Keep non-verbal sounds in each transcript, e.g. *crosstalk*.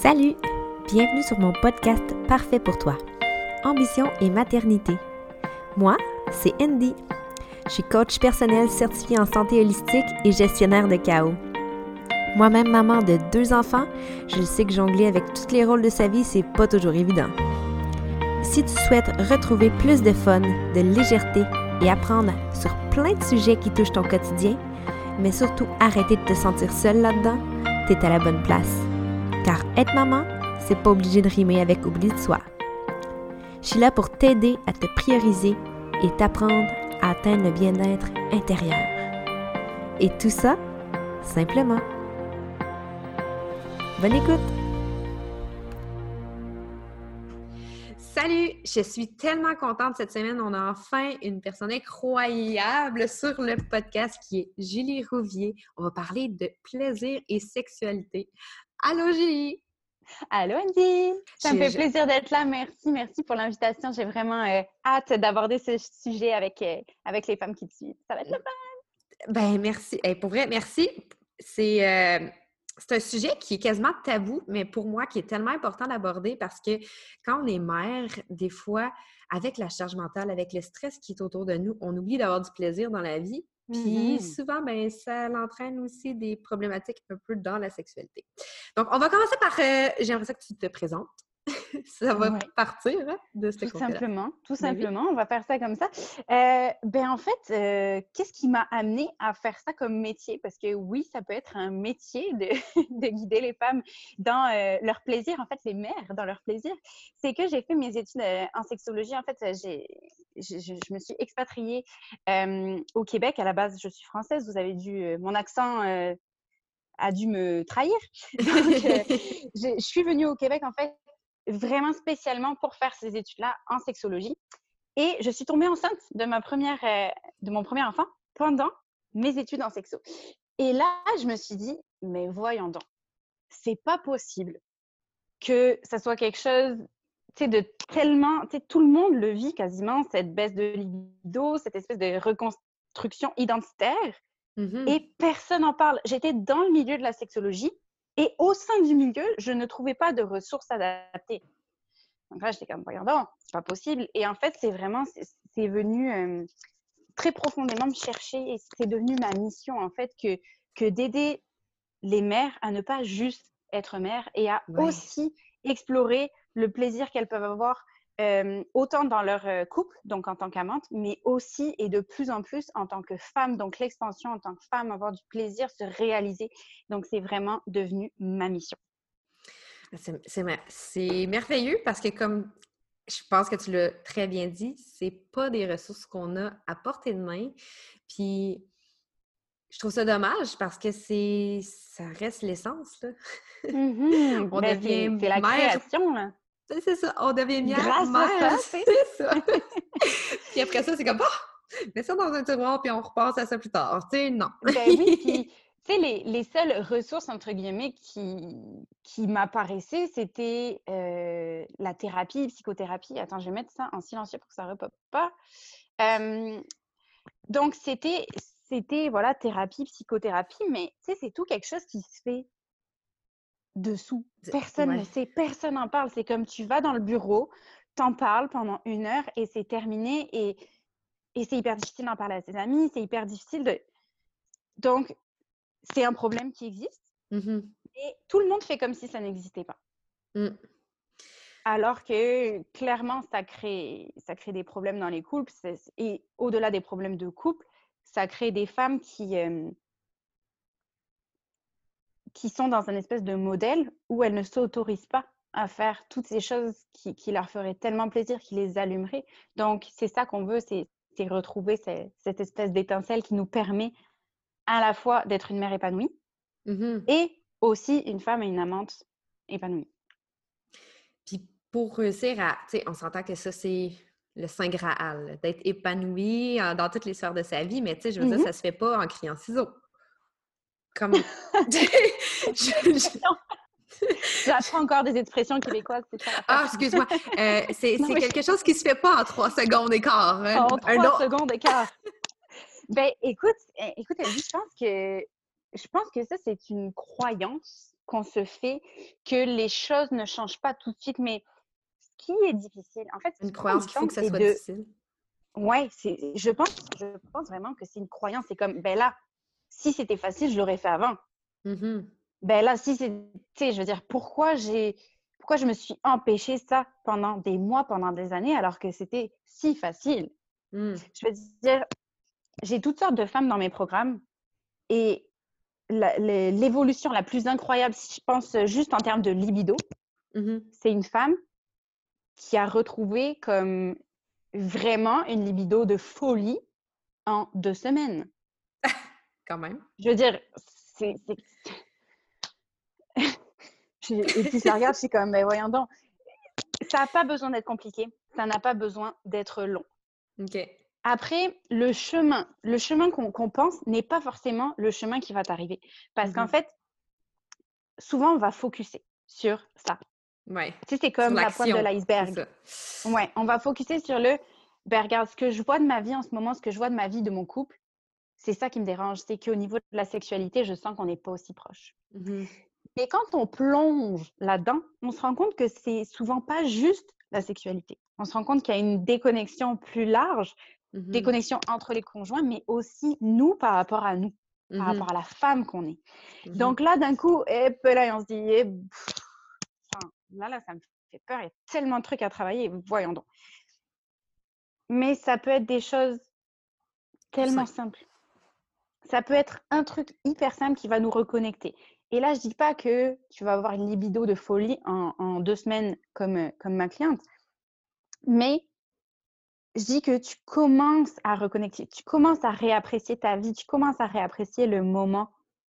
Salut! Bienvenue sur mon podcast Parfait pour toi. Ambition et maternité. Moi, c'est Andy. Je suis coach personnel certifié en santé holistique et gestionnaire de chaos. Moi-même maman de deux enfants, je sais que jongler avec tous les rôles de sa vie, c'est pas toujours évident. Si tu souhaites retrouver plus de fun, de légèreté et apprendre sur plein de sujets qui touchent ton quotidien, mais surtout arrêter de te sentir seule là-dedans, t'es à la bonne place. Car être maman, c'est pas obligé de rimer avec oubli de soi. Je suis là pour t'aider à te prioriser et t'apprendre à atteindre le bien-être intérieur. Et tout ça, simplement. Bonne écoute! Salut! Je suis tellement contente cette semaine. On a enfin une personne incroyable sur le podcast qui est Julie Rouvier. On va parler de plaisir et sexualité. Allô Julie! Allô Andy! Ça me fait plaisir d'être là. Merci, merci pour l'invitation. J'ai vraiment euh, hâte d'aborder ce sujet avec, euh, avec les femmes qui te suivent. Ça va être le fun! Ben merci. pour vrai, merci. C'est euh, c'est un sujet qui est quasiment tabou, mais pour moi, qui est tellement important d'aborder parce que quand on est mère, des fois, avec la charge mentale, avec le stress qui est autour de nous, on oublie d'avoir du plaisir dans la vie. Puis mmh souvent, ben, ça l'entraîne aussi des problématiques un peu dans la sexualité. Donc, on va commencer par, euh, j'aimerais ça que tu te présentes. *laughs* ça va partir hein, de ce Tout simplement, tout simplement, on va faire ça comme ça. Euh, ben en fait, euh, qu'est-ce qui m'a amené à faire ça comme métier? Parce que oui, ça peut être un métier de, *laughs* de guider les femmes dans euh, leur plaisir, en fait, les mères dans leur plaisir. C'est que j'ai fait mes études en sexologie. En fait, j'ai, je, je, me suis expatriée au Québec. À la base, je suis française. Vous avez dû, mon accent a dû me trahir. *laughs* je suis venue au Québec en fait vraiment spécialement pour faire ces études-là en sexologie. Et je suis tombée enceinte de, ma première, euh, de mon premier enfant pendant mes études en sexo. Et là, je me suis dit, mais voyons donc, c'est pas possible que ça soit quelque chose de tellement, tout le monde le vit quasiment, cette baisse de libido, cette espèce de reconstruction identitaire, mmh et personne n'en parle. J'étais dans le milieu de la sexologie et au sein du milieu, je ne trouvais pas de ressources adaptées. Donc là, j'étais comme, donc, c'est pas possible. Et en fait, c'est vraiment, c'est venu euh, très profondément me chercher et c'est devenu ma mission, en fait, que, que d'aider les mères à ne pas juste être mères et à aussi explorer le plaisir qu'elles peuvent avoir autant dans leur couple, donc en tant qu'amante, mais aussi et de plus en plus en tant que femme. Donc l'expansion en tant que femme, avoir du plaisir, se réaliser. Donc c'est vraiment devenu ma mission. Ah, c'est merveilleux parce que comme je pense que tu l'as très bien dit, c'est pas des ressources qu'on a à portée de main. Puis je trouve ça dommage parce que c'est ça reste l'essence. Mmh *laughs* On ben, devient la création. Là. C'est ça, on devient mère. Grâce c'est ça. *laughs* puis après ça, c'est comme, oh, mets ça dans un tiroir, puis on repasse à ça plus tard. Tu sais, non. ben oui, puis, tu sais, les, les, seules ressources, entre guillemets, qui, qui m'apparaissaient, c'était euh, la thérapie, psychothérapie. Attends, je vais mettre ça en silencieux pour que ça ne repop pas. donc, c'était, c'était, voilà, thérapie, psychothérapie, mais tu sais, c'est tout quelque chose qui se fait dessous. Personne ne sait, personne n'en parle. C'est comme tu vas dans le bureau, t'en parles pendant une heure et c'est terminé. Et, et c'est hyper difficile d'en parler à ses amis, c'est hyper difficile de. Donc, c'est un problème qui existe. Mmh et tout le monde fait comme si ça n'existait pas. Mmh. Alors que clairement, ça crée, ça crée des problèmes dans les couples. Et au-delà des problèmes de couple, ça crée des femmes qui, qui sont dans un espèce de modèle où elles ne s'autorisent pas à faire toutes ces choses qui, qui, leur feraient tellement plaisir, qui les allumeraient. Donc, c'est ça qu'on veut, c'est retrouver cette espèce d'étincelle qui nous permet à la fois d'être une mère épanouie mmh et aussi une femme et une amante épanouie. Puis pour réussir à, tu sais, on s'entend que ça, c'est le Saint Graal, d'être épanouie dans toutes les sphères de sa vie, mais tu sais, je veux dire, mmh ça se fait pas en criant ciseaux. Comme. *laughs* J'apprends encore des expressions québécoises, c'est ça. Ah, excuse-moi. Euh, c'est quelque chose qui se fait pas en trois secondes et quart. Hein? En trois secondes et quart. *laughs* ben, écoute, eh, écoute, Ellie, je pense que je pense que ça, c'est une croyance qu'on se fait que les choses ne changent pas tout de suite. Mais ce qui est difficile, en fait, une croyance qu'il faut que ça soit difficile. Ouais, je pense, je pense vraiment que c'est une croyance. C'est comme, ben là, si c'était facile, je l'aurais fait avant. Mmh ben là, si c'est, je veux dire, pourquoi j'ai, pourquoi je me suis empêché ça pendant des mois, pendant des années, alors que c'était si facile? Mmh. Je veux dire, j'ai toutes sortes de femmes dans mes programmes et l'évolution la, plus incroyable, si je pense juste en termes de libido, mmh c'est une femme qui a retrouvé comme vraiment une libido de folie en deux semaines. Quand même. Je veux dire, c'est. *laughs* et puis la regarde, je suis comme, mais voyons donc, ça n'a pas besoin d'être compliqué, ça n'a pas besoin d'être long. OK. Après, le chemin, le chemin qu'on pense n'est pas forcément le chemin qui va t'arriver. Parce qu'en mmh fait, souvent, on va focuser sur ça. Ouais. Tu sais, c'est comme la pointe de l'iceberg. Ouais, on va focuser sur le, ben regarde, ce que je vois de ma vie en ce moment, ce que je vois de ma vie, de mon couple, c'est ça qui me dérange. C'est qu'au niveau de la sexualité, je sens qu'on n'est pas aussi proche. Mmh Mais quand on plonge là-dedans, on se rend compte que c'est souvent pas juste la sexualité. On se rend compte qu'il y a une déconnexion plus large Mmh déconnexion entre les conjoints, mais aussi nous par rapport à nous, par mmh rapport à la femme qu'on est. Donc là, d'un coup, et eh, là, on se dit, eh, là, là, ça me fait peur, il y a tellement de trucs à travailler, voyons donc. Mais ça peut être des choses tellement simples. Ça peut être un truc hyper simple qui va nous reconnecter. Et là, je dis pas que tu vas avoir une libido de folie en, en deux semaines comme, comme ma cliente, mais je dis que tu commences à reconnecter, tu commences à réapprécier ta vie, tu commences à réapprécier le moment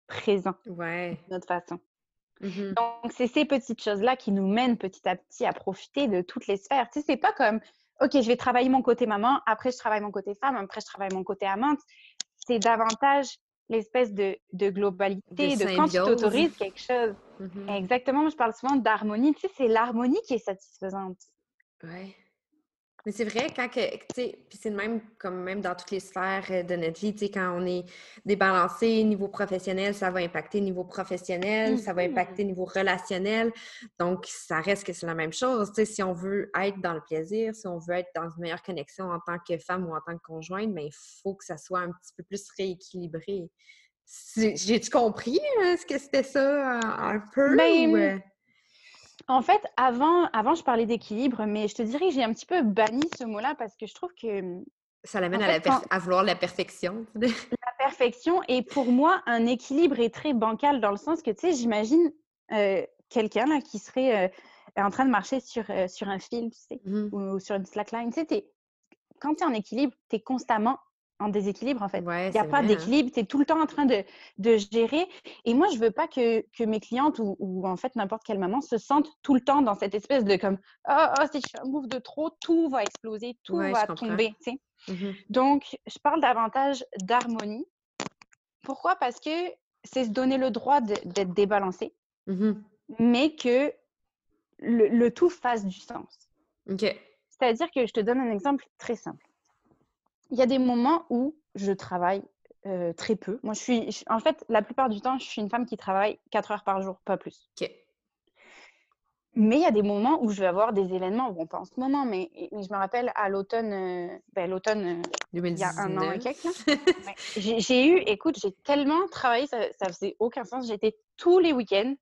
présent ouais. de notre façon. Mmh Donc, c'est ces petites choses-là qui nous mènent petit à petit à profiter de toutes les sphères. Tu sais, c'est pas comme, OK, je vais travailler mon côté maman, après je travaille mon côté femme, après je travaille mon côté amante. C'est davantage l'espèce de, de, globalité, de, quand tu t'autorises quelque chose. Mmh Exactement, je parle souvent d'harmonie. Tu sais, c'est l'harmonie qui est satisfaisante. Ouais. Mais c'est vrai, quand que, tu sais, puis c'est le même comme même dans toutes les sphères euh, de notre vie, tu sais, quand on est débalancé niveau professionnel, ça va impacter niveau professionnel, ça va impacter niveau relationnel. Donc, ça reste que c'est la même chose. Tu sais, si on veut être dans le plaisir, si on veut être dans une meilleure connexion en tant que femme ou en tant que conjointe, mais ben, il faut que ça soit un petit peu plus rééquilibré. J'ai-tu compris hein, ce que c'était ça un peu? Ben, en fait, avant, avant je parlais d'équilibre, mais je te dirais que j'ai un petit peu banni ce mot-là parce que je trouve que. Mmh, ça l'amène à, vouloir la perfection. *laughs* la perfection. Et pour moi, un équilibre est très bancal dans le sens que, tu sais, j'imagine quelqu'un là qui serait en train de marcher sur, sur un fil, tu sais, mmh ou, sur une slackline. Tu sais, quand tu es en équilibre, tu es constamment en déséquilibre, en fait. Il n'y a pas hein. d'équilibre, tu es tout le temps en train de, de, gérer. Et moi, je veux pas que, que mes clientes ou, ou en fait n'importe quelle maman se sentent tout le temps dans cette espèce de comme oh, oh si je fais un move de trop, tout va exploser, tout va tomber. Mmh Donc, je parle davantage d'harmonie. Pourquoi? Parce que c'est se donner le droit d'être débalancé, mmh mais que le, le, tout fasse du sens. C'est-à-dire que je te donne un exemple très simple il y a des moments où je travaille très peu. Moi, je suis, en fait, la plupart du temps, je suis une femme qui travaille 4 heures par jour, pas plus. OK. Mais il y a des moments où je vais avoir des événements, bon, pas en ce moment, mais, je me rappelle à l'automne, ben, l'automne, il y a un an et quelques. *laughs* j'ai eu, écoute, j'ai tellement travaillé, ça, ça faisait aucun sens. J'étais tous les week-ends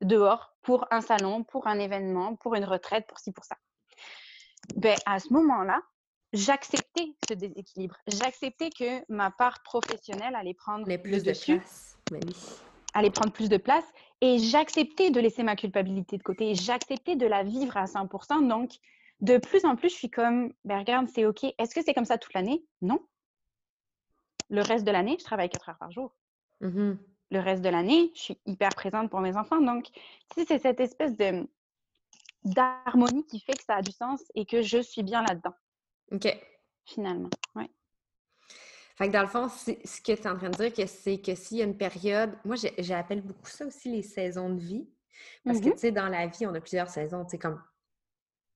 dehors pour un salon, pour un événement, pour une retraite, pour ci, pour ça. Ben, à ce moment-là, j'acceptais ce déséquilibre. J'acceptais que ma part professionnelle allait prendre plus de place. Allait prendre plus de place. Et j'acceptais de laisser ma culpabilité de côté. J'acceptais de la vivre à 100%. Donc, de plus en plus, je suis comme, ben regarde, c'est OK. Est-ce que c'est comme ça toute l'année? Non. Le reste de l'année, je travaille 4 heures par jour. Mmh Le reste de l'année, je suis hyper présente pour mes enfants. Donc, si c'est cette espèce de d'harmonie qui fait que ça a du sens et que je suis bien là-dedans. OK. Finalement, oui. Fait que dans le fond, ce que tu es en train de dire, c'est que s'il y a une période, moi j'appelle beaucoup ça aussi les saisons de vie. Parce que, mmh tu sais, dans la vie, on a plusieurs saisons. Tu sais, comme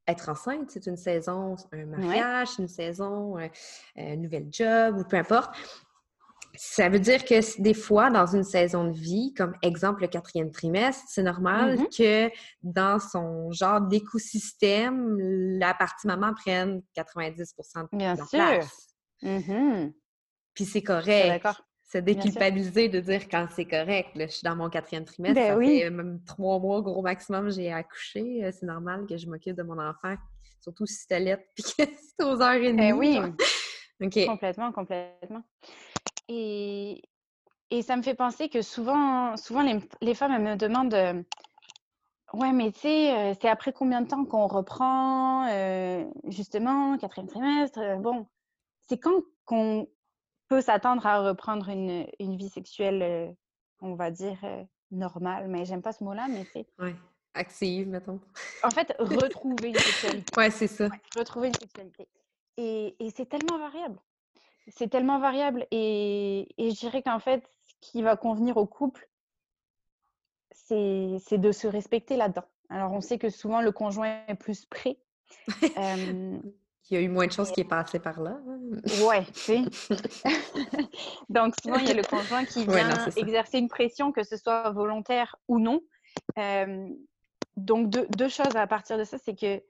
être enceinte, c'est une saison, un mariage, une saison, un, euh, un, nouvel job ou peu importe. Ça veut dire que des fois, dans une saison de vie, comme exemple le quatrième trimestre, c'est normal Mm-hmm. que dans son genre d'écosystème, la partie maman prenne 90% de Bien la sûr. place. Mhm. Puis c'est correct. C'est déculpabiliser de dire quand c'est correct. Là, je suis dans mon quatrième trimestre, Ben ça oui. fait même trois mois gros maximum j'ai accouché. Euh, C'est normal que je m'occupe de mon enfant, surtout si c'est lettre *laughs* puis que c'est aux heures et demie. Ben oui. genre. *laughs* OK. Complètement, complètement. Et, et ça me fait penser que souvent, souvent les, les femmes, elles me demandent euh, Ouais, mais tu sais, euh, c'est après combien de temps qu'on reprend, euh, justement, quatrième trimestre Bon, c'est quand qu'on peut s'attendre à reprendre une, une vie sexuelle, on va dire, normale, mais j'aime pas ce mot-là, mais c'est Ouais. Active, mettons. en fait *laughs* retrouver une sexualité. Ouais, c'est ça. Ouais, retrouver une sexualité. Et, et c'est tellement variable. C'est tellement variable. Et, et je dirais qu'en fait, ce qui va convenir au couple, c'est de se respecter là-dedans. Alors, on sait que souvent, le conjoint est plus prêt. Euh, *laughs* Il y a eu moins de choses qui est passé par là. hein. ouais, tu sais. *laughs* *laughs* Donc, souvent, il y a le conjoint qui Ouais, non, vient exercer une pression, que ce soit volontaire ou non. Euh, donc, deux, deux choses à partir de ça, c'est que,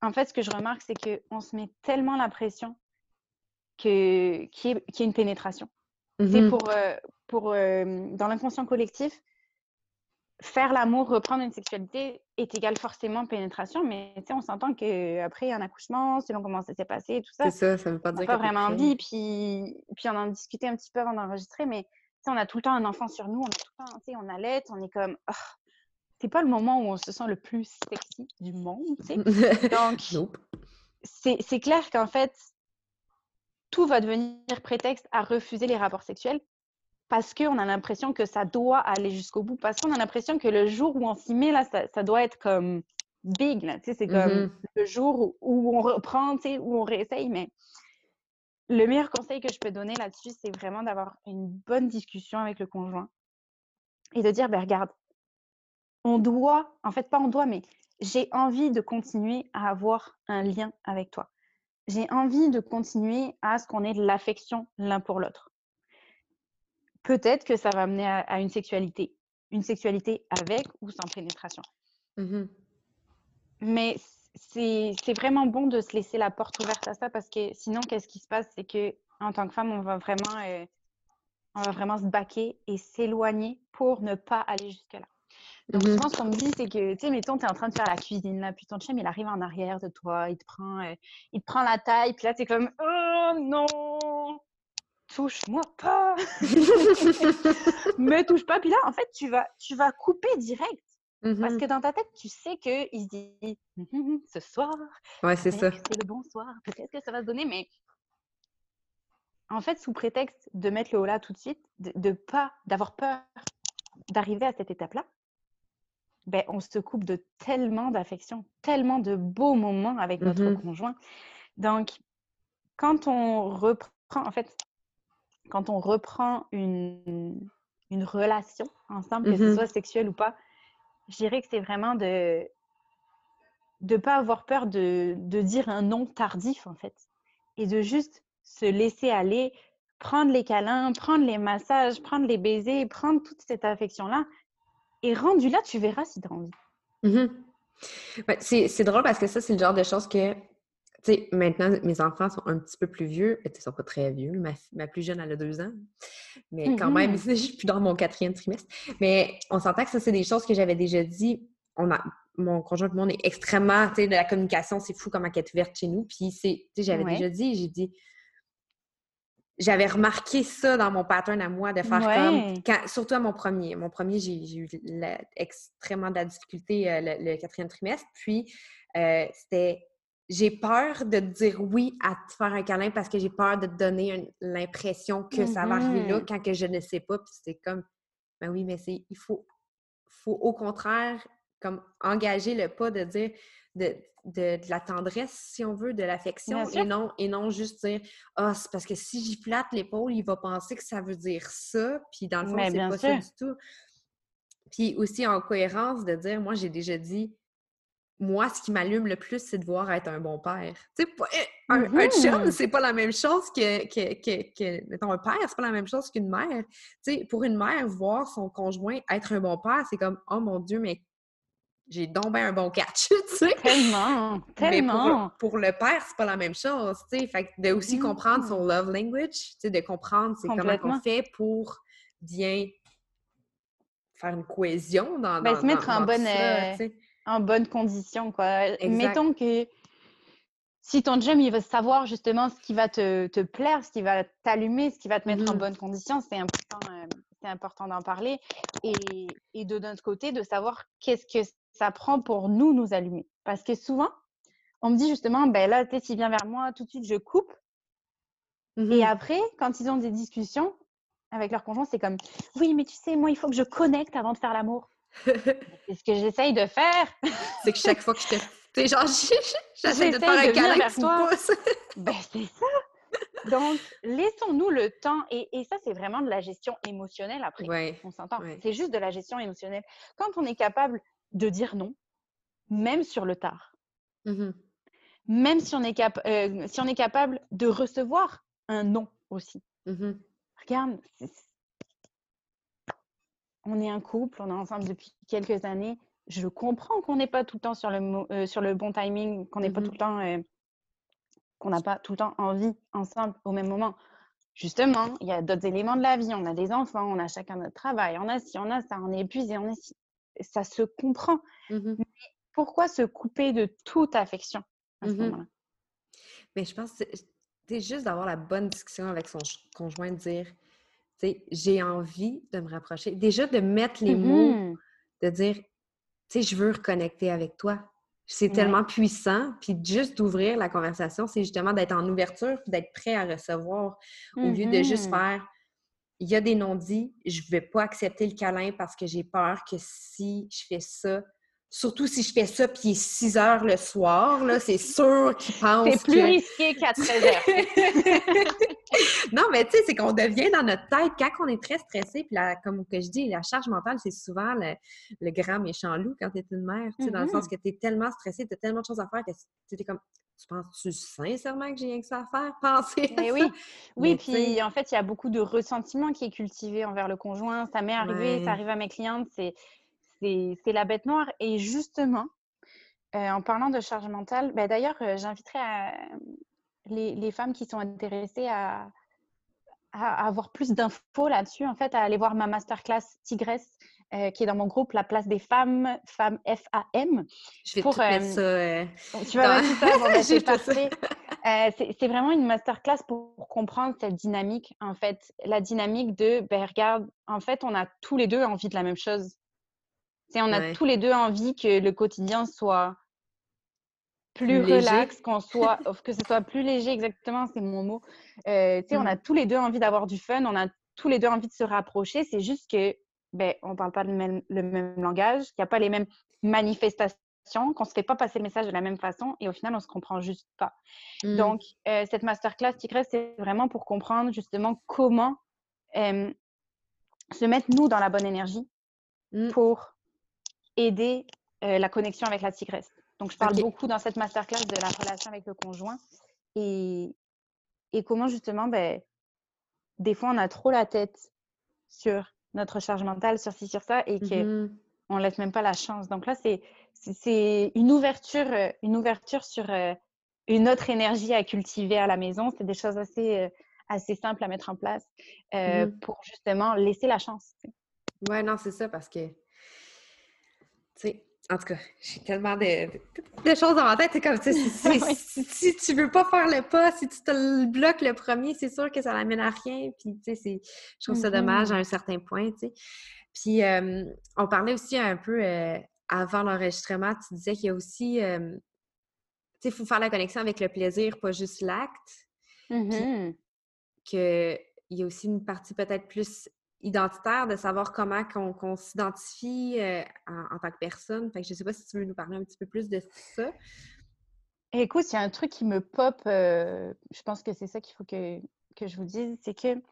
en fait, ce que je remarque, c'est qu'on se met tellement la pression que qu'il y, ait- qu'il y ait une pénétration. C'est Mhm. pour, euh, pour euh, dans l'inconscient collectif, faire l'amour, reprendre une sexualité est égal forcément pénétration, mais on s'entend qu'après un accouchement, selon comment ça s'est passé, tout ça, C'est ça, ça veut pas on dire n'a pas vraiment envie. Puis, puis on en discutait un petit peu avant d'enregistrer, mais on a tout le temps un enfant sur nous, on a tout le temps, on allait, on est comme, Ah, c'est pas le moment où on se sent le plus sexy du monde, tu sais. *laughs* Donc, Nope. c'est c'est clair qu'en fait, tout va devenir prétexte à refuser les rapports sexuels parce qu'on a l'impression que ça doit aller jusqu'au bout, parce qu'on a l'impression que le jour où on s'y met, là, ça, ça doit être comme big, là, tu sais, c'est comme Mhm. le jour où, où on reprend, tu sais, où on réessaye, mais le meilleur conseil que je peux donner là-dessus, c'est vraiment d'avoir une bonne discussion avec le conjoint et de dire, ben regarde, on doit, en fait pas on doit, mais j'ai envie de continuer à avoir un lien avec toi. J'ai envie de continuer à ce qu'on ait de l'affection l'un pour l'autre. Peut-être que ça va mener à, à une sexualité, une sexualité avec ou sans pénétration. Mhm. Mais c'est c'est vraiment bon de se laisser la porte ouverte à ça parce que sinon, qu'est-ce qui se passe? C'est que en tant que femme, on va vraiment, euh, on va vraiment se baquer et s'éloigner pour ne pas aller jusque-là. Donc, souvent, ce qu'on me dit, c'est que, tu sais, mettons, tu es en train de faire la cuisine, là, puis ton chum, il arrive en arrière de toi, il te prend, euh, il te prend la taille, puis là, tu es comme, oh non, touche-moi pas, *laughs* *laughs* me touche pas. Puis là, en fait, tu vas, tu vas couper direct. Parce Mhm. que dans ta tête, tu sais qu'il se dit *laughs* ce soir, Ouais, c'est ça. le bon soir, peut-être que ça va se donner, mais en fait, sous prétexte de mettre le haut là tout de suite, de, de pas, d'avoir peur d'arriver à cette étape-là, ben, on se coupe de tellement d'affection, tellement de beaux moments avec notre Mhm. conjoint. Donc, quand on reprend, en fait, quand on reprend une, une relation ensemble, que ce soit sexuelle ou pas, je dirais que c'est vraiment de ne pas avoir peur de, de dire un non tardif, en fait, et de juste se laisser aller, prendre les câlins, prendre les massages, prendre les baisers, prendre toute cette affection-là. Et rendu là, tu verras si tu as envie. Mhm. Ouais, c'est drôle parce que ça, c'est le genre de choses que, tu sais, maintenant, mes enfants sont un petit peu plus vieux. Ils sont pas très vieux. Ma, plus jeune, elle a deux ans. Mais quand même, Mhm. *laughs* je suis plus dans mon quatrième trimestre. Mais on s'entend que ça, c'est des choses que j'avais déjà dit. On a, mon conjoint et moi, on est extrêmement, tu sais, de la communication, c'est fou comment elle est ouverte chez nous. Puis, c'est, tu sais, j'avais Ouais. déjà dit, j'ai dit, j'avais remarqué ça dans mon pattern à moi, de faire Ouais. comme, quand- surtout à mon premier. Mon premier, j'ai eu la- extrêmement de la difficulté euh, le, le quatrième trimestre. Puis, euh, c'était, j'ai peur de te dire oui à te faire un câlin parce que j'ai peur de te donner l'impression que ça va arriver là Mhm. quand que je ne sais pas. Puis c'est comme, ben oui, mais c'est, il faut, faut au contraire comme engager le pas de dire de, de, de la tendresse, si on veut, de l'affection, et non, et non juste dire Ah, c'est parce que si j'y flatte l'épaule, il va penser que ça veut dire ça, puis dans le fond, c'est pas ça du tout. Puis aussi en cohérence de dire, moi j'ai déjà dit moi, ce qui m'allume le plus, c'est de voir être un bon père. Tu sais, eh, un, Mm-hmm. chum, c'est pas la même chose que, que, que, que- mettons, un père, c'est pas la même chose qu'une mère. Tu sais, pour une mère, voir son conjoint être un bon père, c'est comme, oh mon Dieu, mais j'ai donc ben un bon catch, *laughs* tu sais. Tellement, *laughs* Mais tellement. pour, pour le père, c'est pas la même chose, tu sais. Fait que de aussi comprendre son Mhm. love language, tu sais, de comprendre c'est comment on fait pour bien faire une cohésion dans, Ben, dans- se mettre dans- en dans bonne, tout ça, euh, en bonne condition, quoi. Exact. Mettons que si ton chum, il veut savoir justement ce qui va te, te plaire, ce qui va t'allumer, ce qui va te mettre en Mhm. bonne condition, c'est important, euh, c'est important d'en parler. Et, et de notre côté, de savoir qu'est-ce que ça prend pour nous, nous allumer. Parce que souvent, on me dit justement, ben là, tu s'il vient vers moi, tout de suite, je coupe. Et Mhm. après, quand ils ont des discussions avec leur conjoint, c'est comme, oui, mais tu sais, moi, il faut que je connecte avant de faire l'amour. *laughs* C'est ce que j'essaye de faire. c'est que chaque fois que je te. Tu sais, genre, *laughs* j'essaie de te faire un câlin, me toi. *laughs* Ben, c'est ça. Donc, laissons-nous le temps. Et, et ça, c'est vraiment de la gestion émotionnelle après. Ouais. On s'entend. ouais. C'est juste de la gestion émotionnelle. Quand on est capable de dire non, même sur le tard, Mhm. même si on est, cap- euh, si on est capable de recevoir un non aussi. Mhm. Regarde, on est un couple, on est ensemble depuis quelques années. Je comprends qu'on n'est pas tout le temps sur le, euh, sur le bon timing, qu'on n'est pas Mhm. tout le temps, euh, qu'on n'a pas tout le temps envie ensemble au même moment. Justement, il y a d'autres éléments de la vie. On a des enfants, on a chacun notre travail, on a ci, on a ça, on est épuisé, on est ci. Ça se comprend. Mhm. Pourquoi se couper de toute affection à ce Mhm. moment-là? Mais je pense que juste d'avoir la bonne discussion avec son conjoint, de dire, tu sais, j'ai envie de me rapprocher. Déjà, de mettre les mots, Mhm. de dire, tu sais, je veux reconnecter avec toi. C'est Ouais. tellement puissant. Puis juste d'ouvrir la conversation, c'est justement d'être en ouverture d'être prêt à recevoir au lieu de juste faire il y a des non-dits, je ne vais pas accepter le câlin parce que j'ai peur que si je fais ça, surtout si je fais ça puis il est 6 heures le soir, là, c'est sûr qu'il pense C'est plus que... risqué qu'à 13 heures. *laughs* *laughs* non, mais tu sais, c'est qu'on devient dans notre tête, quand on est très stressé, puis la- comme que je dis, la charge mentale, c'est souvent le, le grand méchant loup quand tu es une mère, tu sais, dans le sens Mhm. que tu es tellement stressé, tu as tellement de choses à faire que tu es comme, tu penses-tu sincèrement que j'ai rien que ça à faire? *laughs* Penser à Mais ça? oui, oui, Mais puis en fait, il y a beaucoup de ressentiment qui est cultivé envers le conjoint. Ça m'est arrivé, Ouais. ça arrive à mes clientes, c'est la bête noire. Et justement, euh, en parlant de charge mentale, ben d'ailleurs, euh, j'inviterais à- les, les femmes qui sont intéressées à, à avoir plus d'infos là-dessus, en fait, à aller voir ma masterclass Tigresse, euh, qui est dans mon groupe La place des femmes, femmes F-A-M. Je vais Pour, tout mettre euh, ça... euh, tu vas mettre ça, bon, ben, c'est parfait. Euh, c'est c'est vraiment une masterclass pour, pour comprendre cette dynamique, en fait. La dynamique de, ben regarde, en fait, on a tous les deux envie de la même chose. C'est on a Ouais. tous les deux envie que le quotidien soit plus, léger. relax, qu'on soit, que ce soit plus léger, exactement, c'est mon mot. Euh, tu sais, on a Mhm. tous les deux envie d'avoir du fun, on a tous les deux envie de se rapprocher. C'est juste que, ben, on parle pas le même, le même langage, qu'il n'y a pas les mêmes manifestations, qu'on se fait pas passer le message de la même façon et au final, on se comprend juste pas. hmm, Donc, euh, cette masterclass Tigresse, c'est vraiment pour comprendre justement comment euh, se mettre nous dans la bonne énergie hmm. pour aider euh, la connexion avec la tigresse. Donc, je parle beaucoup dans cette masterclass de la relation avec le conjoint et, et comment justement, ben, des fois, on a trop la tête sur notre charge mentale, sur ci, sur ça, et que Mhm. on laisse même pas la chance. Donc là, c'est c'est- une ouverture, euh, une ouverture sur euh, une autre énergie à cultiver à la maison. C'est des choses assez, euh, assez simples à mettre en place euh, Mhm. pour justement laisser la chance. Ouais, non, c'est ça, parce que, tu sais, en tout cas, j'ai tellement de, de- de choses dans ma tête. C'est comme, tu sais, si, *laughs* si- Oui. si- si tu veux pas faire le pas, si tu te le bloques le premier, c'est sûr que ça n'amène à rien. Puis, tu sais, je trouve ça dommage à un certain point, tu sais. Puis, euh, on parlait aussi un peu euh, avant l'enregistrement, tu disais qu'il y a aussi, euh, tu sais, il faut faire la connexion avec le plaisir, pas juste l'acte. Mhm. qu'il y a aussi une partie peut-être plus identitaire de savoir comment qu'on s'identifie euh, en, en tant que personne. Fait que je sais pas si tu veux nous parler un petit peu plus de ça. Écoute, il y a un truc qui me pop, euh, je pense que c'est ça qu'il faut que, que je vous dise, c'est que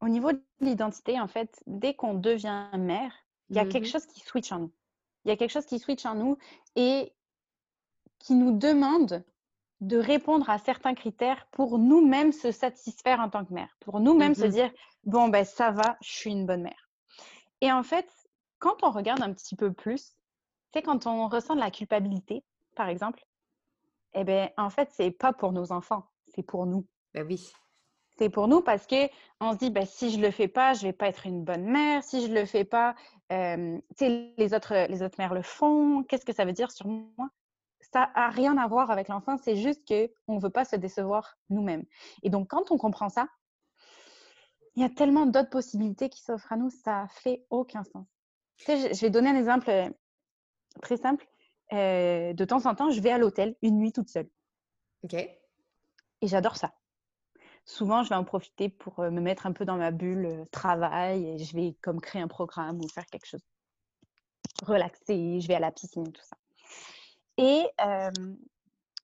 au niveau de l'identité, en fait, dès qu'on devient mère, il y a quelque Mhm. chose qui switch en nous. Il y a quelque chose qui switch en nous et qui nous demande de répondre à certains critères pour nous-mêmes se satisfaire en tant que mère, pour nous-mêmes se Mhm. dire bon ben ça va, je suis une bonne mère. Et en fait, quand on regarde un petit peu plus, c'est quand on ressent de la culpabilité, par exemple, eh ben en fait c'est pas pour nos enfants, c'est pour nous. Ben oui. C'est pour nous parce que on se dit ben, si je le fais pas, je vais pas être une bonne mère. Si je le fais pas, euh, les autres les autres mères le font. Qu'est-ce que ça veut dire sur moi? Ça a rien à voir avec l'enfant. C'est juste que on veut pas se décevoir nous-mêmes. Et donc quand on comprend ça, il y a tellement d'autres possibilités qui s'offrent à nous. Ça fait aucun sens. Tu sais, je- vais donner un exemple euh, très simple. Euh, de temps en temps, je vais à l'hôtel une nuit toute seule. OK. Et j'adore ça. Souvent, je vais en profiter pour euh, me mettre un peu dans ma bulle travail et je vais comme créer un programme ou faire quelque chose. Relaxer, je vais à la piscine, tout ça. Et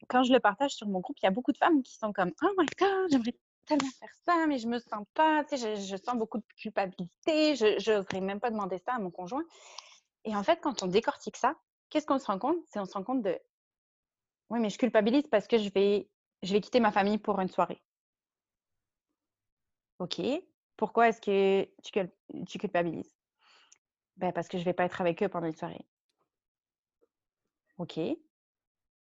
quand je le partage sur mon groupe, il y a beaucoup de femmes qui sont comme Oh my God, j'aimerais tellement faire ça, mais je me sens pas, tu sais, je, sens beaucoup de culpabilité, je n'oserais même pas demander ça à mon conjoint. Et en fait, quand on décortique ça, qu'est-ce qu'on se rend compte? C'est on se rend compte de Oui, mais je culpabilise parce que je vais, je vais quitter ma famille pour une soirée. OK. Pourquoi est-ce que tu, cul- tu culpabilises? Ben, parce que je vais pas être avec eux pendant une soirée. OK.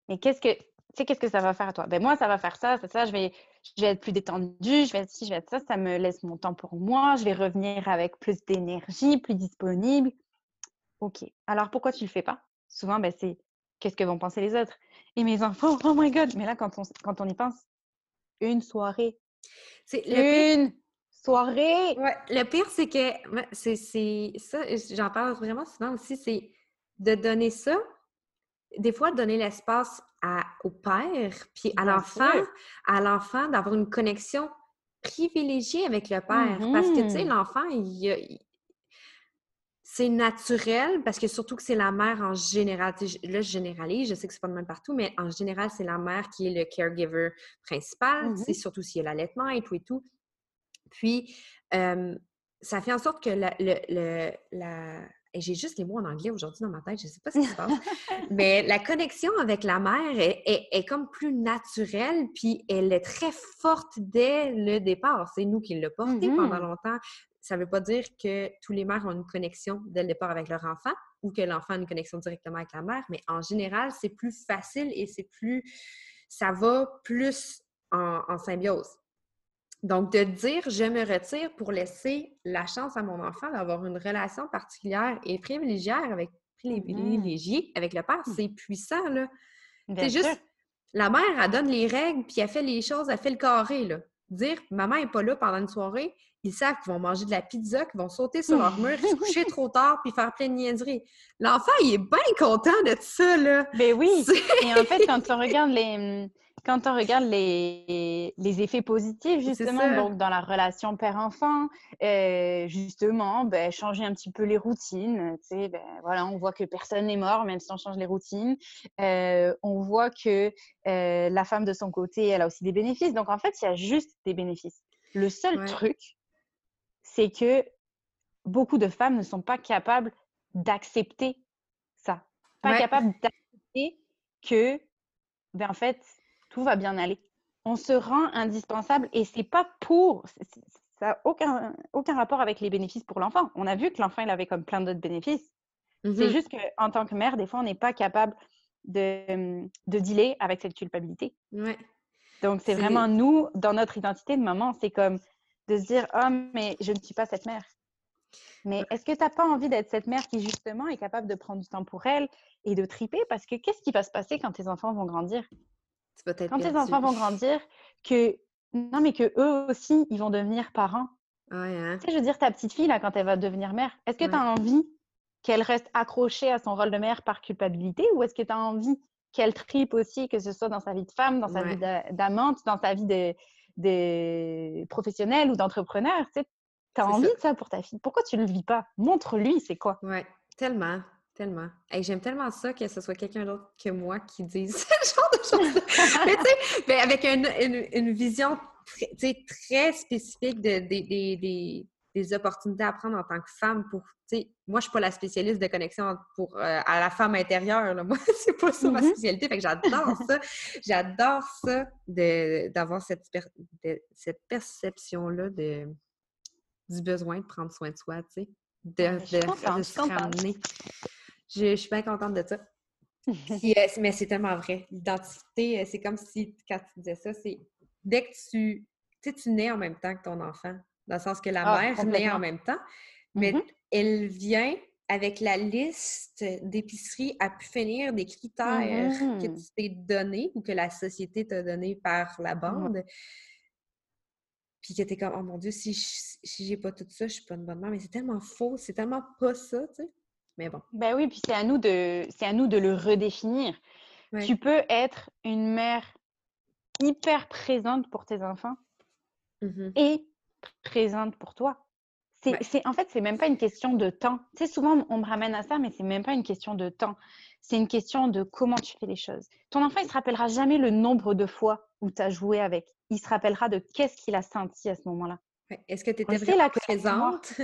Mais qu'est-ce que, tu sais, qu'est-ce que ça va faire à toi? Ben, moi, ça va faire ça, ça, ça. Je vais, je vais être plus détendue, je vais être ci, je vais être ça. Ça me laisse mon temps pour moi. Je vais revenir avec plus d'énergie, plus disponible. OK. Alors, pourquoi tu le fais pas? Souvent, ben, c'est qu'est-ce que vont penser les autres? Et mes enfants, *laughs* oh my God! Mais là, quand on, quand on y pense, une soirée, C'est pire- une soirée! Ouais, le pire, c'est que c'est- ça, j'en parle vraiment souvent aussi, c'est de donner ça, des fois, donner l'espace au père, puis à l'enfant, à l'enfant d'avoir une connexion privilégiée avec le père. Parce que, tu sais, Mhm. l'enfant, il, c'est naturel, parce que surtout que c'est la mère en général. Là, je généralise, je sais que c'est pas le même partout, mais en général, c'est la mère qui est le caregiver principal. C'est surtout s'il y a l'allaitement et tout et tout. Puis, euh, ça fait en sorte que la, le, le- la- et j'ai juste les mots en anglais aujourd'hui dans ma tête, je ne sais pas ce qui se passe. Mais la connexion avec la mère est, est- est comme plus naturelle, puis elle est très forte dès le départ. C'est nous qui l'avons porté pendant Mhm. longtemps. Ça ne veut pas dire que tous les mères ont une connexion dès le départ avec leur enfant ou que l'enfant a une connexion directement avec la mère, mais en général, c'est plus facile et c'est plus. Ça va plus en, en symbiose. Donc, de dire je me retire pour laisser la chance à mon enfant d'avoir une relation particulière et privilégiée avec, privilégiée avec le père, c'est puissant, là. C'est juste, la mère, elle donne les règles, puis elle fait les choses, elle fait le carré, là. Dire, maman n'est pas là pendant une soirée, ils savent qu'ils vont manger de la pizza, qu'ils vont sauter sur leur mur, se coucher trop tard, puis faire plein de niaiseries. L'enfant, il est bien content de ça, là. Ben oui. Et en fait, quand on regarde les, quand on regarde les, les effets positifs, justement, donc dans la relation père-enfant, euh, justement, ben, changer un petit peu les routines. Tu sais, ben, voilà, on voit que personne n'est mort, même si on change les routines. Euh, on voit que euh, la femme de son côté, elle a aussi des bénéfices. Donc, en fait, il y a juste des bénéfices. Le seul Ouais. truc, c'est que beaucoup de femmes ne sont pas capables d'accepter ça. Pas Ouais. capables d'accepter que, ben, en fait, tout va bien aller. On se rend indispensable et c'est pas pour. c'est- c'est- Ça n'a aucun, aucun rapport avec les bénéfices pour l'enfant. On a vu que l'enfant, il avait comme plein d'autres bénéfices. C'est Mhm. juste qu'en tant que mère, des fois, on n'est pas capable de, de dealer avec cette culpabilité. Ouais. Donc, c'est C'est- vraiment nous, dans notre identité de maman, c'est comme de se dire Ah, mais je ne suis pas cette mère. Mais est-ce que tu n'as pas envie d'être cette mère qui, justement, est capable de prendre du temps pour elle et de triper? Parce que qu'est-ce qui va se passer quand tes enfants vont grandir? Tu Quand tes enfants vont grandir, que. Non, mais que eux aussi, ils vont devenir parents. Ouais, hein? Tu sais, je veux dire, ta petite fille, là, quand elle va devenir mère, est-ce que tu as Ouais. envie qu'elle reste accrochée à son rôle de mère par culpabilité ou est-ce que tu as envie qu'elle tripe aussi, que ce soit dans sa vie de femme, dans sa Ouais. vie d'a- d'amante, dans sa vie de, de professionnelle ou d'entrepreneur? Tu sais, as envie ça. de ça pour ta fille. Pourquoi tu le vis pas? Montre-lui, c'est quoi? Ouais, tellement, tellement. Hey, J'aime tellement ça que ce soit quelqu'un d'autre que moi qui dise *laughs* ce genre de choses. *laughs* mais tu sais, mais avec une, une- une vision très, spécifique de, des- des- des- des opportunités à prendre en tant que femme pour, tu sais, moi, je suis pas la spécialiste de connexion pour, euh, à la femme intérieure. Là. Moi, *laughs* c'est pas ça ma mm-hmm. spécialité. Fait que j'adore ça. j'adore ça d'avoir cette, cette perception-là de, du besoin de prendre soin de soi, tu sais, de, ah, de, se ramener. Je, suis bien contente de ça. *laughs* Euh, mais c'est tellement vrai. L'identité, euh, c'est comme si, quand tu disais ça, c'est dès que tu, tu sais, tu nais en même temps que ton enfant, dans le sens que la ah, mère naît en même temps, mais mm-hmm. elle vient avec la liste d'épicerie à pu finir des critères que mm-hmm. tu t'es donné ou que la société t'a donné par la bande. Puis que t'es comme, oh mon Dieu, si, si j'ai pas tout ça, je suis pas une bonne mère. Mais c'est tellement faux, c'est tellement pas ça, tu sais. Mais bon. Ben oui, puis c'est à nous de, c'est à nous de le redéfinir. Tu peux être une mère hyper présente pour tes enfants mmh et présente pour toi. C'est, en fait, c'est même pas une question de temps. Tu sais, souvent, on me ramène à ça, mais c'est même pas une question de temps. C'est une question de comment tu fais les choses. Ton enfant, il se rappellera jamais le nombre de fois où tu as joué avec. Il se rappellera de qu'est-ce qu'il a senti à ce moment-là. Est-ce que tu étais vraiment présente?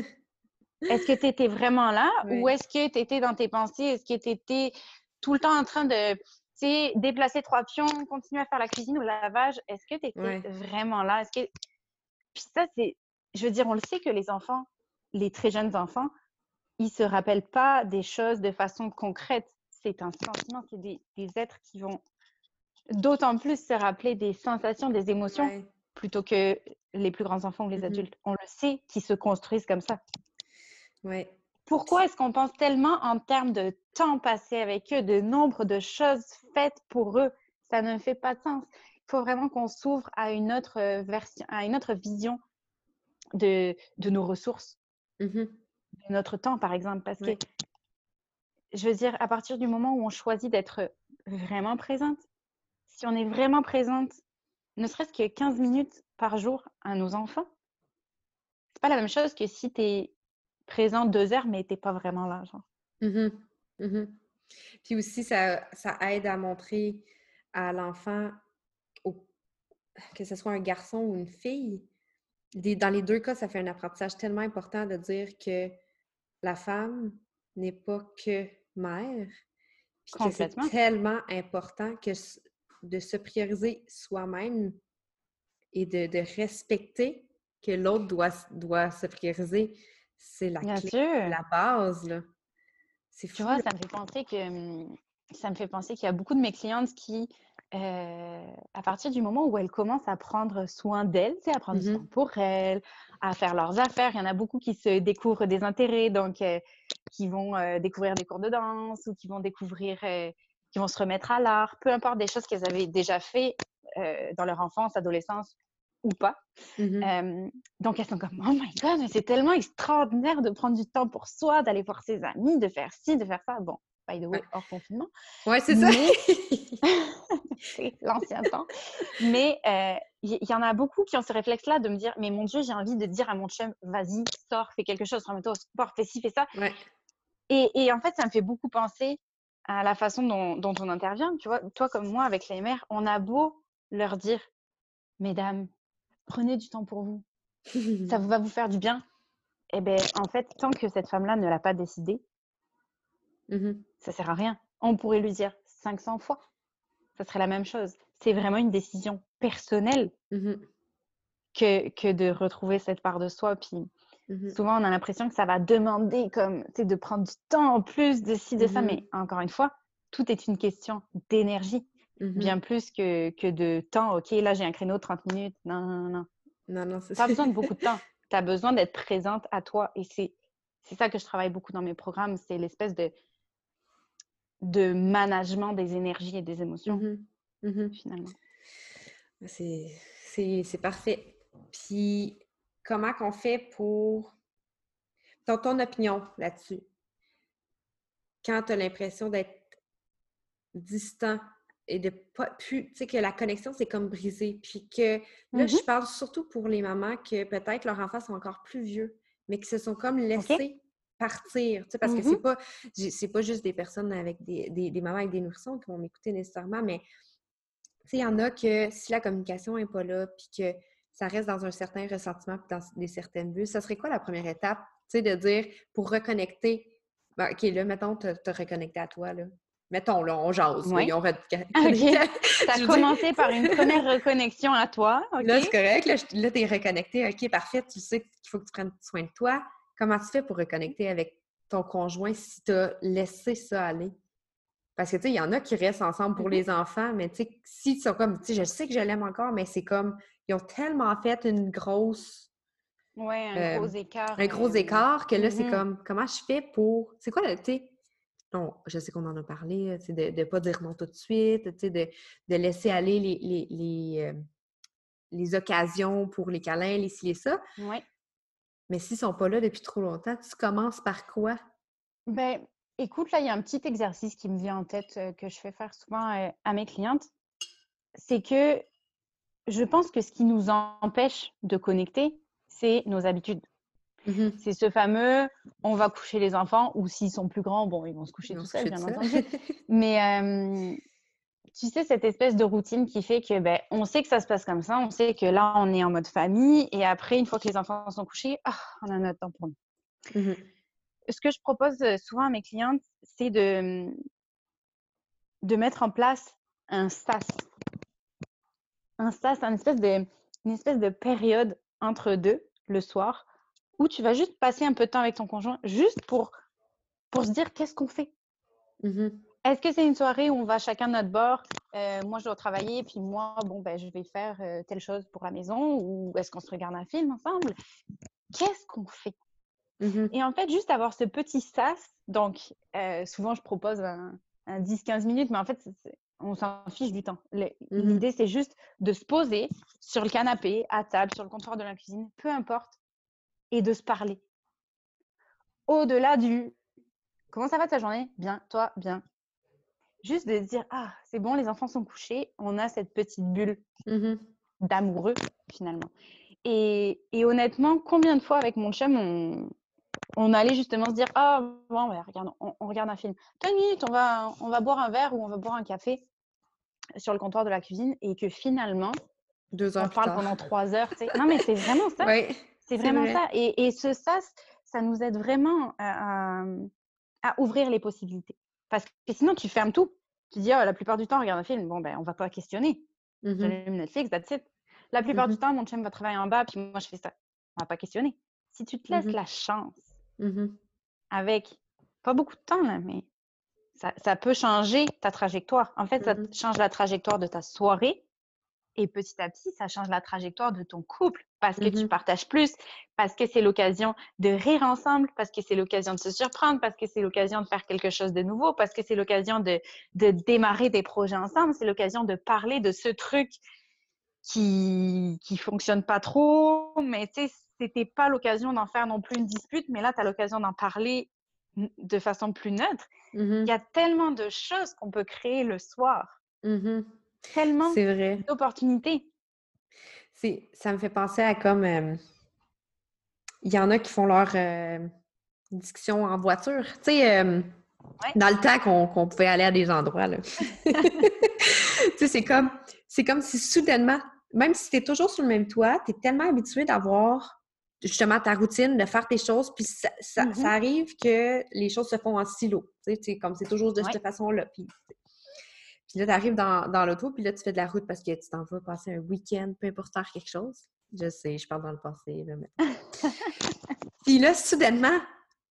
Est-ce que tu étais vraiment là *laughs* ou est-ce que tu étais dans tes pensées? Est-ce que tu étais tout le temps en train de déplacer trois pions, continuer à faire la cuisine ou le lavage? Est-ce que tu étais vraiment là? Est-ce que... Puis ça, c'est... Je veux dire, on le sait que les enfants, les très jeunes enfants, ils se rappellent pas des choses de façon concrète. C'est un sentiment, c'est des, êtres qui vont d'autant plus se rappeler des sensations, des émotions, plutôt que les plus grands enfants ou les mmh adultes. On le sait, qui se construisent comme ça. Ouais. Pourquoi est-ce qu'on pense tellement en termes de temps passé avec eux, de nombre de choses faites pour eux? Ça ne fait pas de sens. Il faut vraiment qu'on s'ouvre à une autre euh, version, à une autre vision de, de nos ressources, mmh de notre temps, par exemple. Parce que, je veux dire, à partir du moment où on choisit d'être vraiment présente, si on est vraiment présente, ne serait-ce que 15 minutes par jour à nos enfants, c'est pas la même chose que si tu es présent deux heures, mais t'es pas vraiment là, genre. Mmh mmh Puis aussi, ça, ça, aide à montrer à l'enfant, que ce soit un garçon ou une fille, dans les deux cas, ça fait un apprentissage tellement important de dire que la femme n'est pas que mère. Puis c'est tellement important que de se prioriser soi-même et de, de, respecter que l'autre doit, doit se prioriser c'est la clé, la base, là. C'est Tu vois, ça me fait penser que ça me fait penser qu'il y a beaucoup de mes clientes qui, euh, à partir du moment où elles commencent à prendre soin d'elles, à prendre du mmh temps pour elles, à faire leurs affaires, il y en a beaucoup qui se découvrent des intérêts, donc euh, qui vont euh, découvrir des cours de danse ou qui vont découvrir, qui vont se remettre à l'art, peu importe des choses qu'elles avaient déjà fait dans leur enfance, adolescence ou pas. Mmh donc, elles sont comme, oh my god, c'est tellement extraordinaire de prendre du temps pour soi, d'aller voir ses amis, de faire ci, de faire ça. Bon, by the way, hors confinement. Ouais, c'est ça. *laughs* *laughs* c'est l'ancien temps. Mais il y, en a beaucoup qui ont ce réflexe-là de me dire, mais mon Dieu, j'ai envie de dire à mon chum, vas-y, sors, fais quelque chose, remets-toi au sport, fais ci, fais ça. Et, et, en fait, ça me fait beaucoup penser à la façon dont, dont on intervient. Tu vois, toi comme moi, avec les mères, on a beau leur dire, mesdames, prenez du temps pour vous. *laughs* ça va vous faire du bien. Eh bien, en fait, tant que cette femme-là ne l'a pas décidé, mmh ça sert à rien. On pourrait lui dire 500 fois. Ça serait la même chose. C'est vraiment une décision personnelle mmh que, que de retrouver cette part de soi. Puis mmh souvent, on a l'impression que ça va demander comme, de prendre du temps en plus de ci, de ça. Mais encore une fois, tout est une question d'énergie. Mmh bien plus que, que, de temps. OK, là, j'ai un créneau de 30 minutes. Non, non, non. Non, non, c'est Pas besoin de beaucoup de temps. *laughs* Tu as besoin d'être présente à toi. Et c'est ça que je travaille beaucoup dans mes programmes. C'est l'espèce de, de management des énergies et des émotions, mmh mmh finalement. C'est parfait. Puis, comment qu'on fait pour... Dans ton opinion là-dessus, quand tu as l'impression d'être distant et de pas plus, tu sais, que la connexion, c'est comme brisé. Puis que là, je mmh parle surtout pour les mamans que peut-être leurs enfants sont encore plus vieux, mais qui se sont comme laissés partir. Tu sais, parce que c'est pas, c'est pas juste des personnes avec des, des, mamans avec des nourrissons qui vont m'écouter nécessairement, mais tu sais, il y en a que si la communication n'est pas là, puis que ça reste dans un certain ressentiment dans des certaines vues, ça serait quoi la première étape, tu sais, de dire pour reconnecter? Ben, OK, là, mettons, te, te reconnecter à toi, là. Mettons, là, on jase. Oui. *laughs* OK. *laughs* Ça a commencé par une première *laughs* reconnexion à toi. Là, c'est correct. Là, tu es reconnecté. OK, parfait. Tu sais qu'il faut que tu prennes soin de toi. Comment tu fais pour reconnecter avec ton conjoint si tu as laissé ça aller? Parce que, tu sais, il y en a qui restent ensemble pour mm-hmm. les enfants, mais tu sais, si ils sont comme, tu sais, je sais que je l'aime encore, mais c'est comme, ils ont tellement fait une grosse. Oui, un gros euh, écart. Un gros euh, écart que là, c'est mm-hmm. comme, comment je fais pour. C'est quoi, tu sais, non, je sais qu'on en a parlé, de ne pas dire non tout de suite, de, de laisser aller les, les, les, euh, les, occasions pour les câlins, les ci, les ça. Oui. Mais s'ils ne sont pas là depuis trop longtemps, tu commences par quoi? Ben, écoute, là, il y a un petit exercice qui me vient en tête euh, que je fais faire souvent euh, à mes clientes. C'est que je pense que ce qui nous empêche de connecter, c'est nos habitudes. Mmh c'est ce fameux on va coucher les enfants, ou s'ils sont plus grands, bon, ils vont se coucher tout seuls, bien entendu. *laughs* Mais tu sais, cette espèce de routine qui fait que ben, on sait que ça se passe comme ça, on sait que là, on est en mode famille, et après, une fois que les enfants sont couchés, ah, on a notre temps pour nous. Mmh ce que je propose souvent à mes clientes, c'est de, de mettre en place un SAS. Un SAS, une espèce de, une espèce de période entre deux le soir où tu vas juste passer un peu de temps avec ton conjoint, juste pour, pour se dire qu'est-ce qu'on fait. Mmh Est-ce que c'est une soirée où on va chacun de notre bord euh, Moi, je dois travailler, puis moi, bon, ben, je vais faire euh, telle chose pour la maison, ou est-ce qu'on se regarde un film ensemble? Qu'est-ce qu'on fait? Mmh Et en fait, juste avoir ce petit sas, donc euh, souvent, je propose un, 10-15 minutes, mais en fait, on s'en fiche du temps. Mmh l'idée, c'est juste de se poser sur le canapé, à table, sur le comptoir de la cuisine, peu importe, et de se parler. Au-delà du comment ça va ta journée? Bien, toi, bien. Juste de se dire ah, c'est bon, les enfants sont couchés, on a cette petite bulle mmh d'amoureux finalement. Et, honnêtement, combien de fois avec mon chum, on, on allait justement se dire ah bon regarde on, regarde un film une minute on va on va boire un verre ou on va boire un café sur le comptoir de la cuisine et que finalement deux heures on parle pendant trois heures non mais c'est vraiment ça *laughs* oui. C'est vraiment ça. Et, ce SAS, ça nous aide vraiment à, ouvrir les possibilités. Parce que sinon, tu fermes tout. Tu dis, oh, la plupart du temps, regarde un film. Bon, ben, on va pas questionner. Mmh Netflix, that's it. La plupart du mmh temps, mon chum va travailler en bas, puis moi, je fais ça. On va pas questionner. Si tu te laisses mmh la chance, avec pas beaucoup de temps, là, mais ça, ça, peut changer ta trajectoire. En fait, ça change la trajectoire de ta soirée, et petit à petit, ça change la trajectoire de ton couple parce que tu mmh partages plus, parce que c'est l'occasion de rire ensemble, parce que c'est l'occasion de se surprendre, parce que c'est l'occasion de faire quelque chose de nouveau, parce que c'est l'occasion de, de, démarrer des projets ensemble, c'est l'occasion de parler de ce truc qui qui fonctionne pas trop, mais tu sais, c'était pas l'occasion d'en faire non plus une dispute, mais là, tu as l'occasion d'en parler de façon plus neutre. Mmh Il y a tellement de choses qu'on peut créer le soir. Mmh Tellement vrai. d'opportunités. Ça me fait penser à comme. Il y en a qui font leur discussion en voiture. Tu sais, dans le temps qu'on pouvait aller à des endroits. Là. *laughs* *laughs* tu sais, c'est comme, comme si soudainement, même si tu es toujours sur le même toit, tu es tellement habitué d'avoir justement ta routine, de faire tes choses, puis ça, ça, mmh arrive que les choses se font en silo. Tu sais, comme c'est toujours de cette façon-là. Puis puis là, tu arrives dans, dans l'auto, puis là, tu fais de la route parce que tu t'en vas passer un week-end, peu importe faire quelque chose. Je sais, je parle dans le passé, là, mais... *laughs* puis là, soudainement,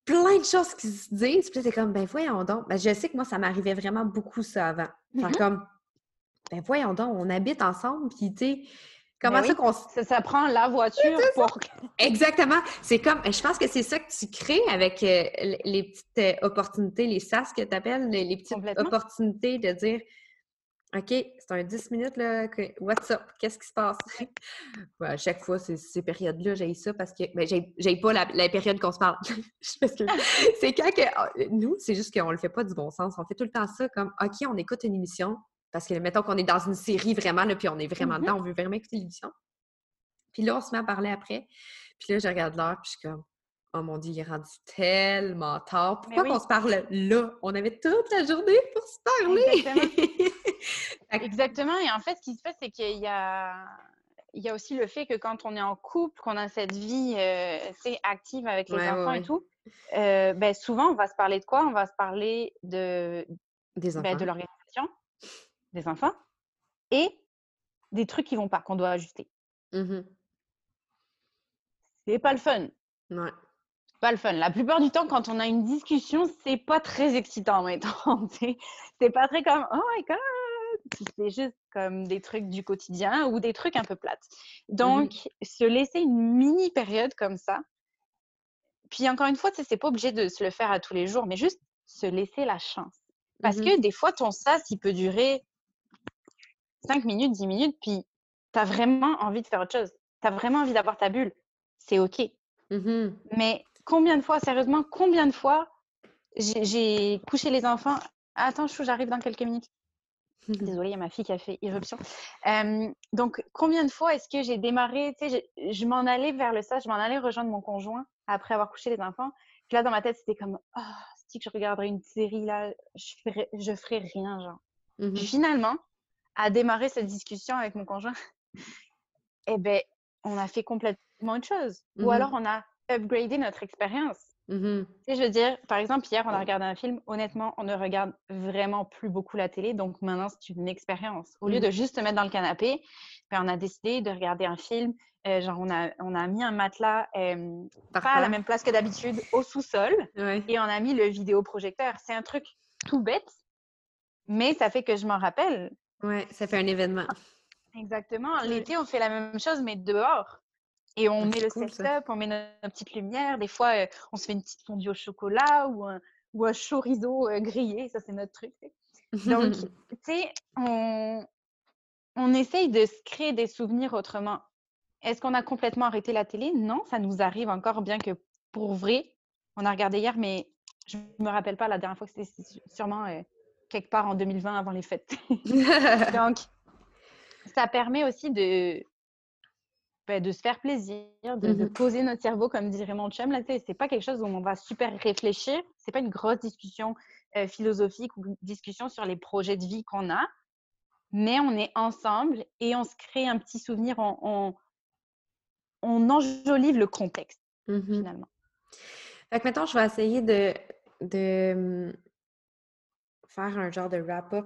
plein de choses qui se disent. Puis là, t'es comme, ben voyons donc. Ben, je sais que moi, ça m'arrivait vraiment beaucoup ça avant. Faire mm-hmm. comme, ben voyons donc, on habite ensemble, puis tu sais, comment ben ça qu'on... Ça, ça, prend la voiture pour... Exactement. C'est comme, je pense que c'est ça que tu crées avec euh, les petites euh, opportunités, les SAS que tu appelles, les petites opportunités de dire, OK, c'est un 10 minutes, là. What's up? Qu'est-ce qui se passe? *laughs* à chaque fois, ces, ces périodes-là, j'ai ça parce que. Ben, j'ai pas la, période qu'on se parle. *laughs* parce que *laughs* c'est quand que. Ah, nous, c'est juste qu'on le fait pas du bon sens. On fait tout le temps ça comme OK, on écoute une émission. Parce que, mettons qu'on est dans une série vraiment, là, puis on est vraiment mm-hmm. dedans, on veut vraiment écouter l'émission. Puis là, on se met à parler après. Puis là, je regarde l'heure, puis je suis comme Oh mon Dieu, il est rendu tellement tard. Pourquoi on se parle là? On avait toute la journée pour se parler! Exactement. Et en fait, ce qui se fait, c'est qu'il y a, il y a aussi le fait que quand on est en couple, qu'on a cette vie euh, active avec les enfants et tout, euh, ben, souvent, on va se parler de quoi? On va se parler de, des ben, de l'organisation des enfants et des trucs qui vont pas, qu'on doit ajuster. Mmh C'est pas le fun. Ouais. pas le fun. La plupart du temps, quand on a une discussion, c'est pas très excitant, mettons. *laughs* c'est pas très comme Oh my god! C'est juste comme des trucs du quotidien ou des trucs un peu plates. Mmh Donc, se laisser une mini période comme ça. Puis encore une fois, c'est pas obligé de se le faire à tous les jours, mais juste se laisser la chance. Parce Mmh que des fois, ton sas, il peut durer 5 minutes, 10 minutes, puis tu as vraiment envie de faire autre chose. Tu as vraiment envie d'avoir ta bulle. C'est OK. Mmh Mais combien de fois, sérieusement, combien de fois j'ai j'ai couché les enfants? Attends, chou, j'arrive dans quelques minutes. *laughs* Désolée, il y a ma fille qui a fait irruption. *laughs* Euh, donc, combien de fois est-ce que j'ai démarré, tu sais, je, je m'en allais vers le stage, je m'en allais rejoindre mon conjoint après avoir couché les enfants. Puis là, dans ma tête, c'était comme, oh, si que je regarderais une série, là, je ferais, je ferais rien, genre. Mmh Puis finalement, à démarrer cette discussion avec mon conjoint, eh ben, on a fait complètement autre chose. Ou Mhm. alors, on a upgradé notre expérience. Mmh Tu sais, je veux dire, par exemple, hier, on a regardé un film. Honnêtement, on ne regarde vraiment plus beaucoup la télé. Donc maintenant, c'est une expérience. Au lieu Mhm. de juste se mettre dans le canapé, ben, on a décidé de regarder un film. Euh, genre, on a, on a mis un matelas, euh, pas à la même place que d'habitude, au sous-sol. Ouais. Et on a mis le vidéoprojecteur. C'est un truc tout bête, mais ça fait que je m'en rappelle. Ouais, ça fait un événement. Exactement. Ouais. L'été, on fait la même chose, mais dehors. Et on Ah, met le cool, setup, on met nos, nos petites lumières. Des fois, euh, on se fait une petite fondue au chocolat ou un, ou un chorizo euh, grillé. Ça, c'est notre truc. Donc, *laughs* tu sais, on, on essaye de se créer des souvenirs autrement. Est-ce qu'on a complètement arrêté la télé? Non, ça nous arrive encore, bien que pour vrai, on a regardé hier, mais je me rappelle pas la dernière fois que c'était sûrement euh, quelque part en 2020 avant les fêtes. *laughs* *laughs* Donc, ça permet aussi de, ben, de se faire plaisir, de, de Mhm. poser notre cerveau, comme dirait mon chum. Là, c'est pas quelque chose où on va super réfléchir. C'est pas une grosse discussion euh, philosophique ou une discussion sur les projets de vie qu'on a. Mais on est ensemble et on se crée un petit souvenir. On, on, on enjolive le contexte, Mhm. finalement. Fait que maintenant, je vais essayer de, de hum, faire un genre de wrap-up.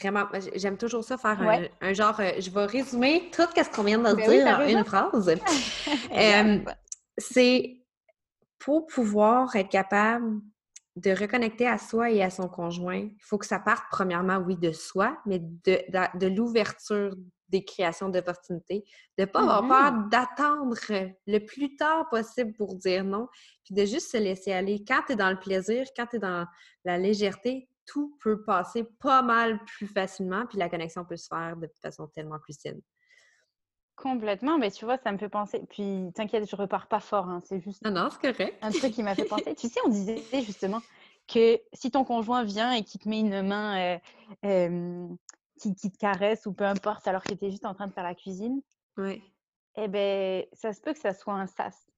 Vraiment, j'aime toujours ça, faire Ouais. un, un genre. euh, je vais résumer tout ce qu'on vient de Ben dire en une phrase. *laughs* Regarde. c'est pour pouvoir être capable de reconnecter à soi et à son conjoint, il faut que ça parte premièrement, oui, de soi, mais de, de, de l'ouverture des créations d'opportunités, de ne pas avoir Mhm. peur d'attendre le plus tard possible pour dire non, puis de juste se laisser aller. Quand tu es dans le plaisir, quand tu es dans la légèreté, tout peut passer pas mal plus facilement, puis la connexion peut se faire de façon tellement plus saine. Complètement, mais tu vois, ça me fait penser. Puis, t'inquiète, je repars pas fort, hein, c'est juste Non, non, c'est correct. un truc qui m'a fait *laughs* penser. Tu sais, on disait justement que si ton conjoint vient et qu'il te met une main, euh, euh, qui, qui te caresse ou peu importe, alors que tu juste en train de faire la cuisine, Oui. eh ben, ça se peut que ça soit un sas.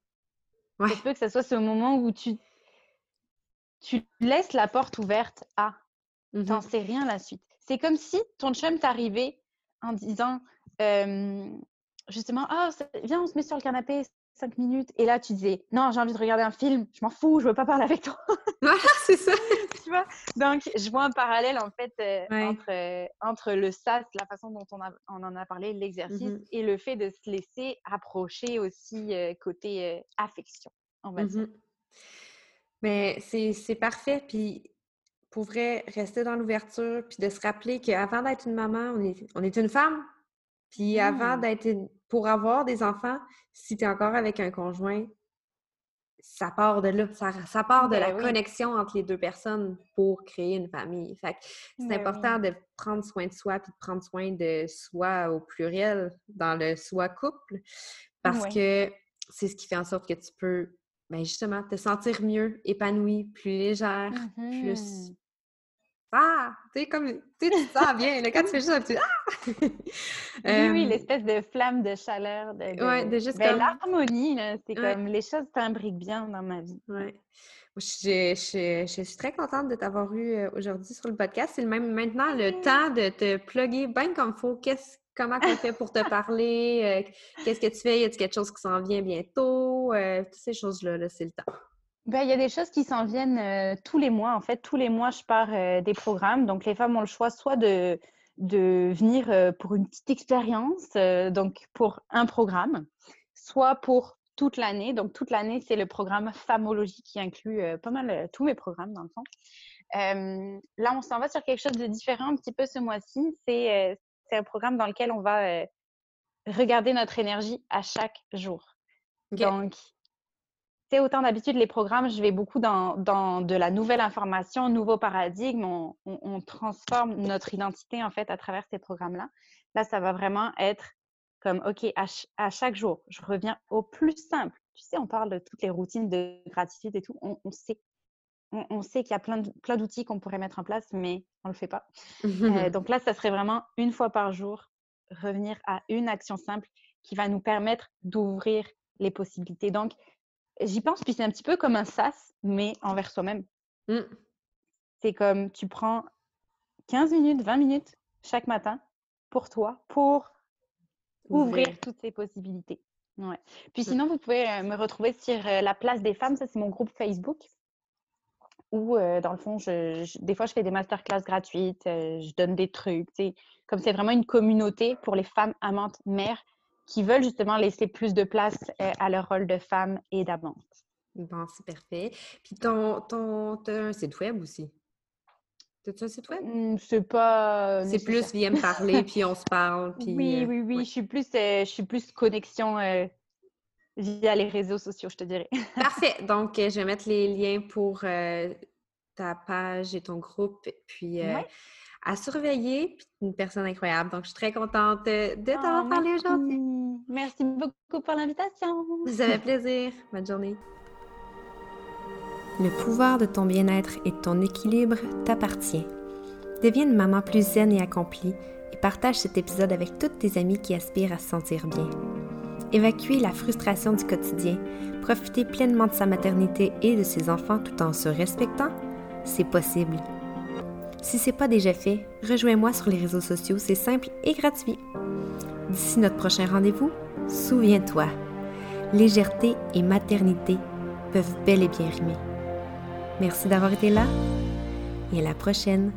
Ouais. Ça se peut que ça soit ce moment où tu, tu laisses la porte ouverte à. Mhm. T'en sais rien la suite. C'est comme si ton chum t'arrivait en disant euh, justement Ah, ça- viens, on se met sur le canapé cinq minutes. Et là, tu disais Non, j'ai envie de regarder un film, je m'en fous, je veux pas parler avec toi. Voilà, *laughs* *laughs* c'est ça. tu vois? Donc, je vois un parallèle en fait euh, Ouais. entre, euh, entre le SAS, la façon dont on, a- on en a parlé, l'exercice, Mhm. et le fait de se laisser approcher aussi euh, côté affection, on va dire. Mais c'est parfait. Puis pour vrai, rester dans l'ouverture, puis de se rappeler qu'avant d'être une maman, on est, on est une femme. Puis avant Mm. d'être une- pour avoir des enfants, si tu es encore avec un conjoint, ça part de là. Ça, ça part de Ben la oui. connexion entre les deux personnes pour créer une famille. Fait que c'est Ben important oui. de prendre soin de soi, puis de prendre soin de soi au pluriel dans le soi couple, parce que c'est ce qui fait en sorte que tu peux, ben justement, te sentir mieux, épanouie, plus légère, plus Mhm. ah, tu sais comme tu te sens bien. Là, quand tu fais juste un petit ah. *laughs* Oui, oui, *laughs* Euh, l'espèce de flamme de chaleur, de, Ouais, de- juste ben, comme- l'harmonie, là, c'est Ouais. comme les choses s'imbriquent bien dans ma vie. Ouais. Je, je- je suis très contente de t'avoir eu aujourd'hui sur le podcast. C'est même maintenant le temps de te plugger bien comme faut. Qu'est-ce comment on fait pour te parler? Qu'est-ce que tu fais? Y a-t-il quelque chose qui s'en vient bientôt? toutes ces choses-là, -là, c'est le temps. Ben, il y a des choses qui s'en viennent tous les mois. En fait, tous les mois, je pars des programmes. Donc, les femmes ont le choix soit de, de venir pour une petite expérience, donc pour un programme, soit pour toute l'année. Donc, toute l'année, c'est le programme Famologie qui inclut pas mal tous mes programmes, dans le fond. là, on s'en va sur quelque chose de différent un petit peu ce mois-ci. C'est un programme dans lequel on va regarder notre énergie à chaque jour. Donc, autant d'habitude, les programmes, je vais beaucoup dans, de la nouvelle information, nouveau paradigme. On, transforme notre identité, en fait, à travers ces programmes-là. Là, ça va vraiment être comme, OK, à, chaque jour, je reviens au plus simple. Tu sais, on parle de toutes les routines de gratitude et tout. On, sait. On, sait qu'il y a plein, plein d'outils qu'on pourrait mettre en place, mais on ne le fait pas. Euh, *laughs* donc là, ça serait vraiment une fois par jour, revenir à une action simple qui va nous permettre d'ouvrir les possibilités. Donc, J'y pense, puis c'est un petit peu comme un sas, mais envers soi-même. Mmh. C'est comme tu prends 15 minutes, 20 minutes chaque matin pour toi, pour ouvrir, toutes ces possibilités. Ouais. Puis mmh. sinon, vous pouvez euh, me retrouver sur euh, la place des femmes, ça c'est mon groupe Facebook, où euh, dans le fond, je, des fois je fais des masterclass gratuites, je donne des trucs, comme c'est vraiment une communauté pour les femmes amantes mères qui veulent justement laisser plus de place euh, à leur rôle de femme et d'amante. Bon, c'est parfait. Puis ton, ton, as un site web aussi? T'as-tu un site web? Mmh, c'est pas. C'est plus viens me parler, *laughs* puis on se parle. Puis, oui, oui, oui. Je suis plus, euh, je suis plus connexion euh, via les réseaux sociaux, je te dirais. *laughs* Parfait. Donc, je vais mettre les liens pour ta page et ton groupe. Puis, à surveiller, puis une personne incroyable. Donc, je suis très contente de t'avoir oh, parlé aujourd'hui. Merci beaucoup pour l'invitation. Ça fait plaisir. Bonne journée. Le pouvoir de ton bien-être et de ton équilibre t'appartient. Deviens une maman plus zen et accomplie et partage cet épisode avec toutes tes amies qui aspirent à se sentir bien. Évacuer la frustration du quotidien, profiter pleinement de sa maternité et de ses enfants tout en se respectant, c'est possible. Si c'est pas déjà fait, rejoins-moi sur les réseaux sociaux, c'est simple et gratuit. D'ici notre prochain rendez-vous, souviens-toi, légèreté et maternité peuvent bel et bien rimer. Merci d'avoir été là et à la prochaine.